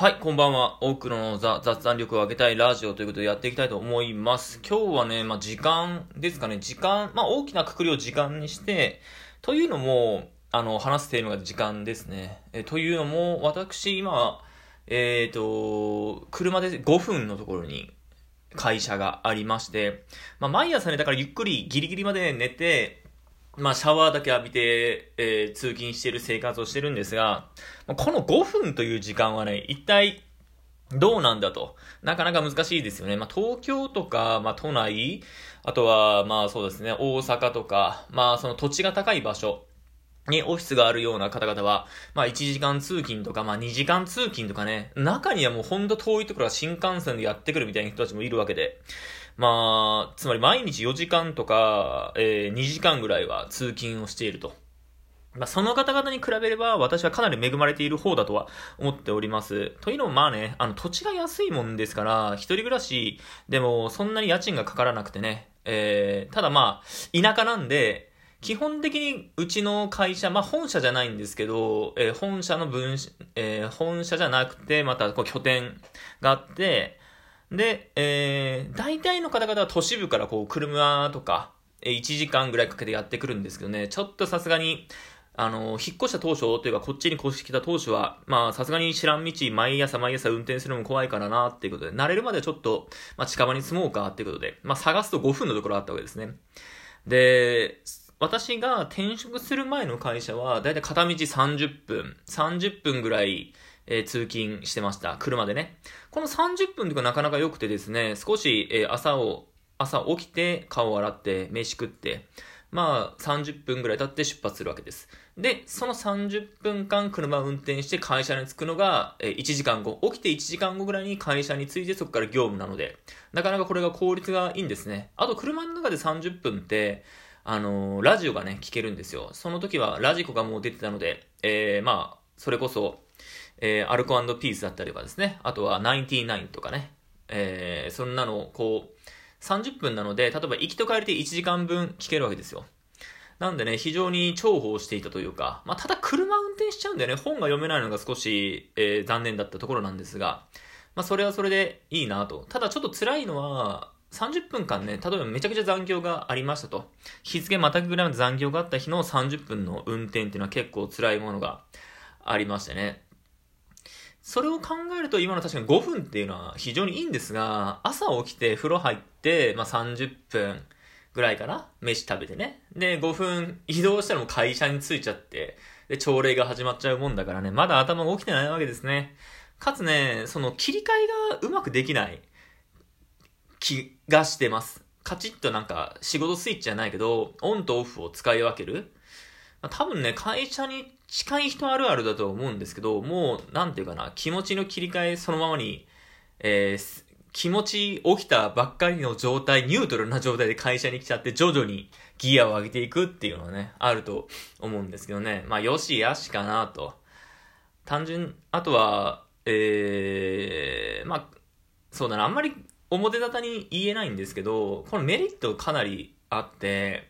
はい、こんばんは。多くのザ雑談力を上げたいラジオということでやっていきたいと思います。今日はね、まあ、時間ですかね。時間、まあ、大きなくくりを時間にして、というのも、あの、話すテーマが時間ですね。えというのも、私、今、えっ、と、車で5分のところに会社がありまして、まあ、毎朝ね、だからゆっくりギリギリまで寝て、まあ、シャワーだけ浴びて、えー通勤してる生活をしてるんですが、この5分という時間はね、一体どうなんだと。なかなか難しいですよね。まあ、東京とか、まあ、都内、あとは、まあそうですね、大阪とか、まあその土地が高い場所にオフィスがあるような方々は、まあ1時間通勤とか、まあ2時間通勤とかね、中にはもうほんと遠いところは新幹線でやってくるみたいな人たちもいるわけで、まあ、つまり毎日4時間とか、えー2時間ぐらいは通勤をしていると。まあ、その方々に比べれば、私はかなり恵まれている方だとは思っております。というのも、まあね、あの、土地が安いもんですから、一人暮らしでも、そんなに家賃がかからなくてね、えー、ただまあ、田舎なんで、基本的にうちの会社、まあ本社じゃないんですけど、えー本社の分、えー本社じゃなくて、またこう拠点があって、で、えー、大体の方々は都市部からこう車とか、え1時間ぐらいかけてやってくるんですけどね、ちょっとさすがに、あの、引っ越した当初というか、こっちに越してきた当初は、まあ、さすがに知らん道、毎朝毎朝運転するのも怖いからな、っていうことで、慣れるまでちょっと、まあ、近場に住もうか、っていうことで、まあ、探すと5分のところあったわけですね。で、私が転職する前の会社は、だいたい片道30分、30分ぐらい、え通勤してました。車でね。この30分とかなかなか良くてですね、少し、え朝を、朝起きて、顔を洗って、飯食って、まあ、30分ぐらい経って出発するわけです。で、その30分間車を運転して会社に着くのが、え1時間後、起きて1時間後ぐらいに会社に着いてそこから業務なので、なかなかこれが効率がいいんですね。あと、車の中で30分って、あのーラジオがね、聞けるんですよ。その時はラジコがもう出てたので、えー、まあ、それこそ、えー、アルコピースだったりとかですね、あとは99とかね、えー、そんなのをこう、30分なので、例えば行きと帰りで1時間分聞けるわけですよ。なんでね、非常に重宝していたというか、まあ、ただ車運転しちゃうんでね、本が読めないのが少し、えー残念だったところなんですが、まあ、それはそれでいいなと。ただちょっと辛いのは、30分間ね、例えばめちゃくちゃ残業がありましたと。日付またぐぐらいの残業があった日の30分の運転っていうのは結構辛いものがありましてね。それを考えると今の確かに5分っていうのは非常にいいんですが、朝起きて風呂入って、まあ、30分ぐらいかな？飯食べてね。で、5分移動したらもう会社に着いちゃって、で、朝礼が始まっちゃうもんだからね、まだ頭が起きてないわけですね。かつね、その切り替えがうまくできない気がしてます。カチッとなんか仕事スイッチじゃないけど、オンとオフを使い分ける。まあ多分ね、会社に近い人あるあるだと思うんですけど、もう、なんていうかな、気持ちの切り替えそのままに、えー気持ち起きたばっかりの状態、ニュートラルな状態で会社に来ちゃって、徐々にギアを上げていくっていうのはね、あると思うんですけどね。まあ、よしやしかなと。単純、あとは、えー、まあ、そうだな、あんまり表沙汰に言えないんですけど、このメリットかなりあって、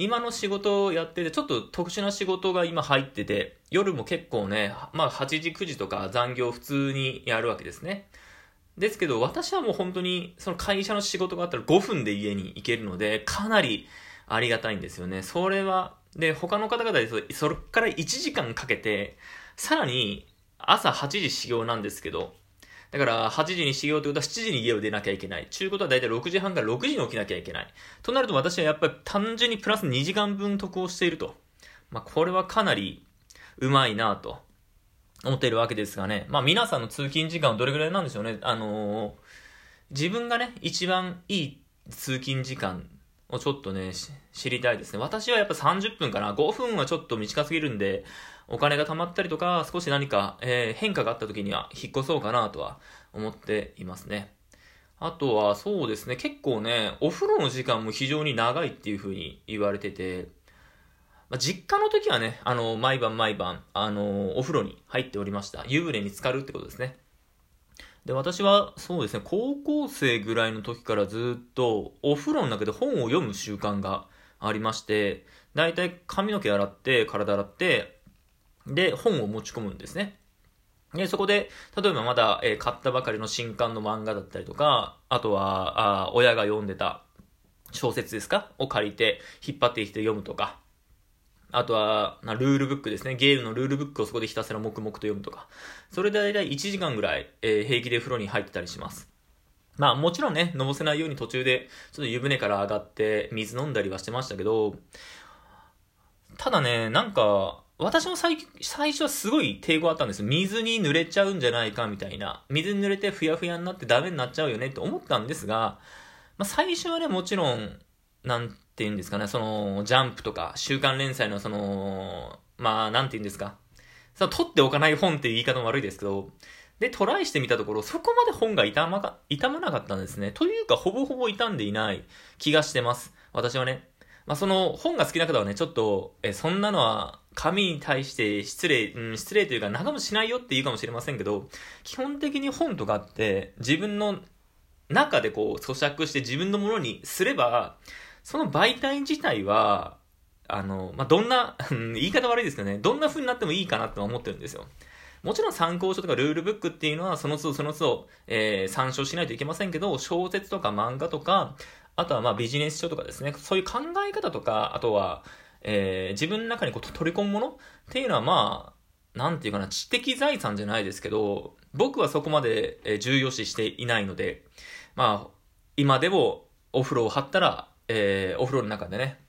今の仕事をやってて、ちょっと特殊な仕事が今入ってて、夜も結構ね、まあ8時9時とか残業普通にやるわけですね。ですけど、私はもう本当に、その会社の仕事があったら5分で家に行けるので、かなりありがたいんですよね。それは、で、他の方々で、それから1時間かけて、さらに朝8時始業なんですけど、だから、8時に始業ということは7時に家を出なきゃいけない。ちゅうことは大体6時半から6時に起きなきゃいけない。となると私はやっぱり単純にプラス2時間分得をしていると。まあ、これはかなりうまいなと思っているわけですがね。まあ、皆さんの通勤時間はどれぐらいなんでしょうね。あのー自分がね、一番いい通勤時間をちょっとね、知りたいですね。私はやっぱ30分かな。5分はちょっと短すぎるんで、お金が貯まったりとか、少し何か、えー変化があった時には引っ越そうかなとは思っていますね。あとは、そうですね、結構ね、お風呂の時間も非常に長いっていう風に言われてて、まあ、実家の時はね、あの、毎晩毎晩、あの、お風呂に入っておりました。湯船に浸かるってことですね。で、私は、そうですね、高校生ぐらいの時からずっと、お風呂の中で本を読む習慣がありまして、だいたい髪の毛洗って、体洗って、で、本を持ち込むんですね。で、そこで、例えばまだ、えー、買ったばかりの新刊の漫画だったりとか、あとは、あ親が読んでた小説ですか？を借りて、引っ張ってきて読むとか、あとは、まあ、ルールブックですね。ゲームのルールブックをそこでひたすら黙々と読むとか。それで大体1時間ぐらい、えー、平気で風呂に入ってたりします。まあもちろんね、のぼせないように途中で、ちょっと湯船から上がって水飲んだりはしてましたけど、ただね、なんか、私も最最初はすごい抵抗あったんです水に濡れちゃうんじゃないかみたいな。水に濡れてふやふやになってダメになっちゃうよねって思ったんですが、まあ最初はね、もちろん、なんて言うんですかね、その、ジャンプとか、週刊連載のその、まあ、なんて言うんですか。その、取っておかない本っていう言い方も悪いですけど、で、トライしてみたところ、そこまで本が傷まか、傷まなかったんですね。というか、ほぼほぼ傷んでいない気がしてます。私はね。まあ、その、本が好きな方はね、ちょっと、え、そんなのは、紙に対して失礼、うん、失礼というか、仲間しないよって言うかもしれませんけど、基本的に本とかって、自分の中でこう、咀嚼して自分のものにすれば、その媒体自体は、あの、まあ、どんな、言い方悪いですけどね、どんな風になってもいいかなって思ってるんですよ。もちろん参考書とかルールブックっていうのはその都度その都度、えー、参照しないといけませんけど、小説とか漫画とか、あとはまあビジネス書とかですね、そういう考え方とか、あとは、えー、自分の中にこう取り込むものっていうのはまあ、なんていうかな、知的財産じゃないですけど、僕はそこまで重要視していないので、まあ、今でもお風呂を張ったら、えー、お風呂の中でね、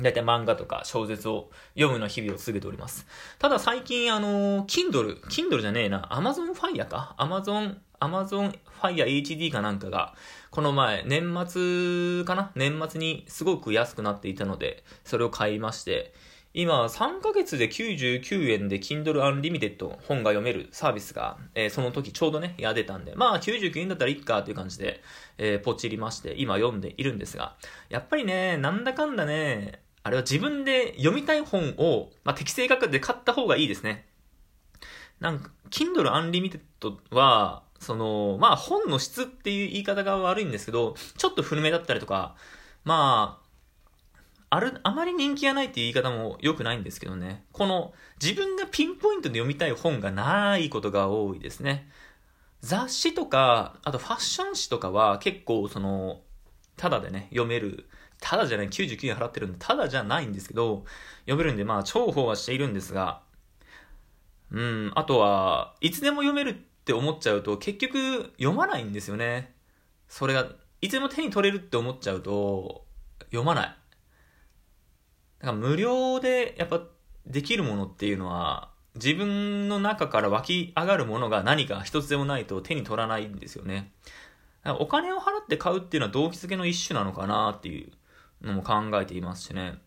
だいたい漫画とか小説を読むの日々を続けております。ただ最近あの、Kindle、Kindle じゃねえな、Amazon Fire か ?Amazon、Amazon Fire HD かなんかが、この前、年末かな？年末にすごく安くなっていたので、それを買いまして、今、3ヶ月で99円で Kindle Unlimited 本が読めるサービスが、えー、その時ちょうどね、や出たんで、まあ99円だったらいっかっていう感じで、えー、ポチりまして、今読んでいるんですが、やっぱりね、なんだかんだね、あれは自分で読みたい本を、まあ、適正価格で買った方がいいですね。なんか、Kindle Unlimited は、その、まあ本の質っていう言い方が悪いんですけど、ちょっと古めだったりとか、まあ、ある、あまり人気がないっていう言い方も良くないんですけどね。この自分がピンポイントで読みたい本がないことが多いですね。雑誌とか、あとファッション誌とかは結構その、ただでね、読める。ただじゃない、99円払ってるんで、ただじゃないんですけど、読めるんで、まあ、重宝はしているんですが、うん、あとは、いつでも読めるって思っちゃうと、結局、読まないんですよね。それが、いつでも手に取れるって思っちゃうと、読まない。だから無料でやっぱできるものっていうのは、自分の中から湧き上がるものが何か一つでもないと手に取らないんですよね。お金を払って買うっていうのは動機づけの一種なのかなっていうのも考えていますしね。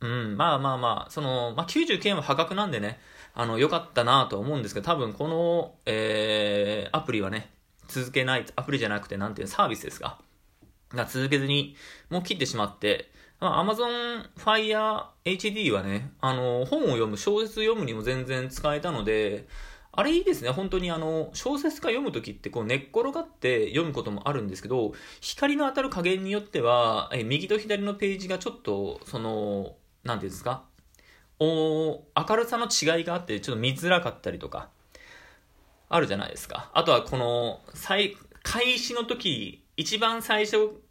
うん、まあまあまあ、その、まあ99円は破格なんでね、あの、良かったなと思うんですけど、多分この、えー、アプリはね、続けない、アプリじゃなくて、なんていうサービスですか？が続けずに、もう切ってしまって、まあ、Amazon Fire HD はね、あの、本を読む、小説読むにも全然使えたので、あれいいですね。本当にあの、小説家読むときってこう寝っ転がって読むこともあるんですけど、光の当たる加減によっては、え右と左のページがちょっと、その、なんていうんですか？お明るさの違いがあって、ちょっと見づらかったりとか、あるじゃないですか。あとはこの最、開始の時、一番最初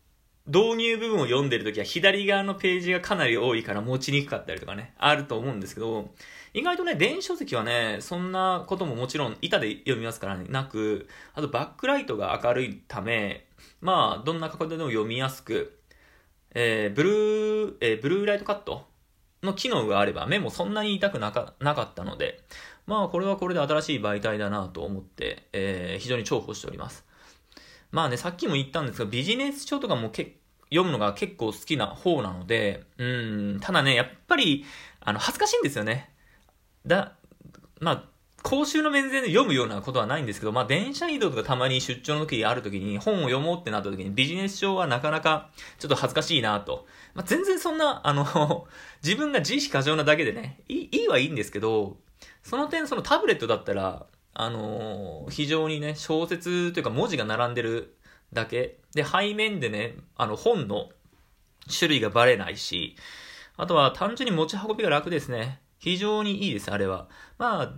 導入部分を読んでるときは左側のページがかなり多いから持ちにくかったりとかね、あると思うんですけど、意外とね、電子書籍はね、そんなことももちろん板で読みますからね、なく、あとバックライトが明るいため、まあ、どんな角度でも読みやすく、えー、ブルー、えー、ブルーライトカットの機能があれば目もそんなに痛くなかなかったので、まあ、これはこれで新しい媒体だなと思って、えー、非常に重宝しております。まあね、さっきも言ったんですが、ビジネス書とかもけ読むのが結構好きな方なので、うん、ただね、やっぱり、あの、恥ずかしいんですよね。だ、まあ、公衆の面前で読むようなことはないんですけど、まあ、電車移動とかたまに出張の時ある時に本を読もうってなった時にビジネス書はなかなかちょっと恥ずかしいなと。まあ、全然そんな、あの 自分が自意識過剰なだけでね、いい、いいはいいんですけど、その点そのタブレットだったら、あの、非常にね、小説というか文字が並んでるだけ。で、背面でね、あの本の種類がバレないし、あとは単純に持ち運びが楽ですね。非常にいいです、あれは。まあ、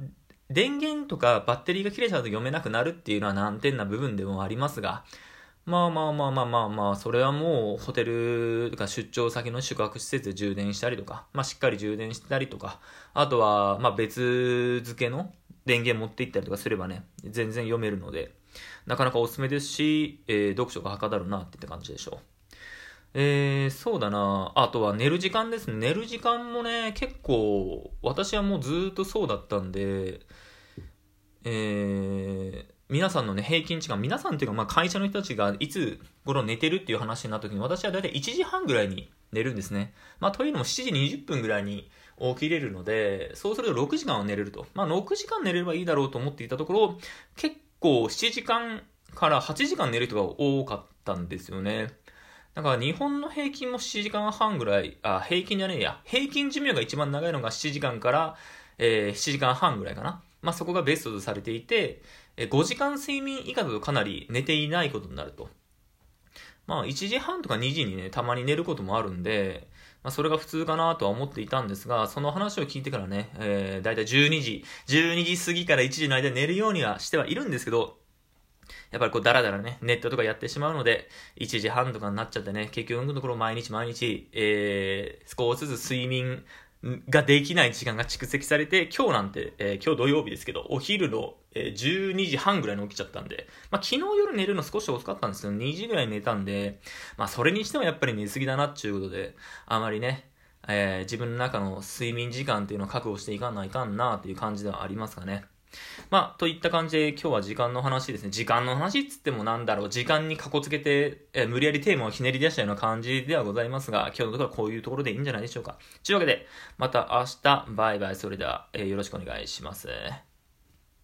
電源とかバッテリーが切れちゃうと読めなくなるっていうのは難点な部分でもありますが、まあまあまあまあまあまあ、それはもうホテルとか出張先の宿泊施設で充電したりとか、まあしっかり充電したりとか、あとはまあ別付けの電源持って行ったりとかすればね、全然読めるので、なかなかおすすめですし、えー、読書がはかどるなってって感じでしょう。えー、そうだなあとは寝る時間ですね。寝る時間もね、結構、私はもうずっとそうだったんで、えー、皆さんのね、平均時間、皆さんっていうか、まあ会社の人たちがいつ頃寝てるっていう話になった時に、私はだいたい1時半ぐらいに寝るんですね。まあというのも7時20分ぐらいに起きれるので、そうすると6時間は寝れると。まあ6時間寝れればいいだろうと思っていたところ、結構7時間から8時間寝る人が多かったんですよね。だから日本の平均も7時間半ぐらい、あ、平均じゃねえや。平均寿命が一番長いのが7時間から、えー、7時間半ぐらいかな。まあ、そこがベストとされていて、5時間睡眠以下だとかなり寝ていないことになると。まあ、1時半とか2時にね、たまに寝ることもあるんで、まあ、それが普通かなとは思っていたんですが、その話を聞いてからね、えー、だいたい12時、12時過ぎから1時の間寝るようにはしてはいるんですけど、やっぱりこうダラダラね、ネットとかやってしまうので、1時半とかになっちゃってね、結局のところ毎日毎日、えー、少しずつ睡眠ができない時間が蓄積されて、今日なんて、えー、今日土曜日ですけど、お昼の、えー、12時半ぐらいに起きちゃったんで、まあ昨日夜寝るの少し遅かったんですけど、2時ぐらい寝たんで、まあそれにしてもやっぱり寝すぎだなっていうことで、あまりね、えー、自分の中の睡眠時間っていうのを確保していかないかんなっていう感じではありますかね。まあ、といった感じで今日は時間の話ですね。時間の話っつってもなんだろう、時間にかこつけて、え無理やりテーマをひねり出したような感じではございますが、今日のところはこういうところでいいんじゃないでしょうか。というわけで、また明日、バイバイ、それでは、えー、よろしくお願いします。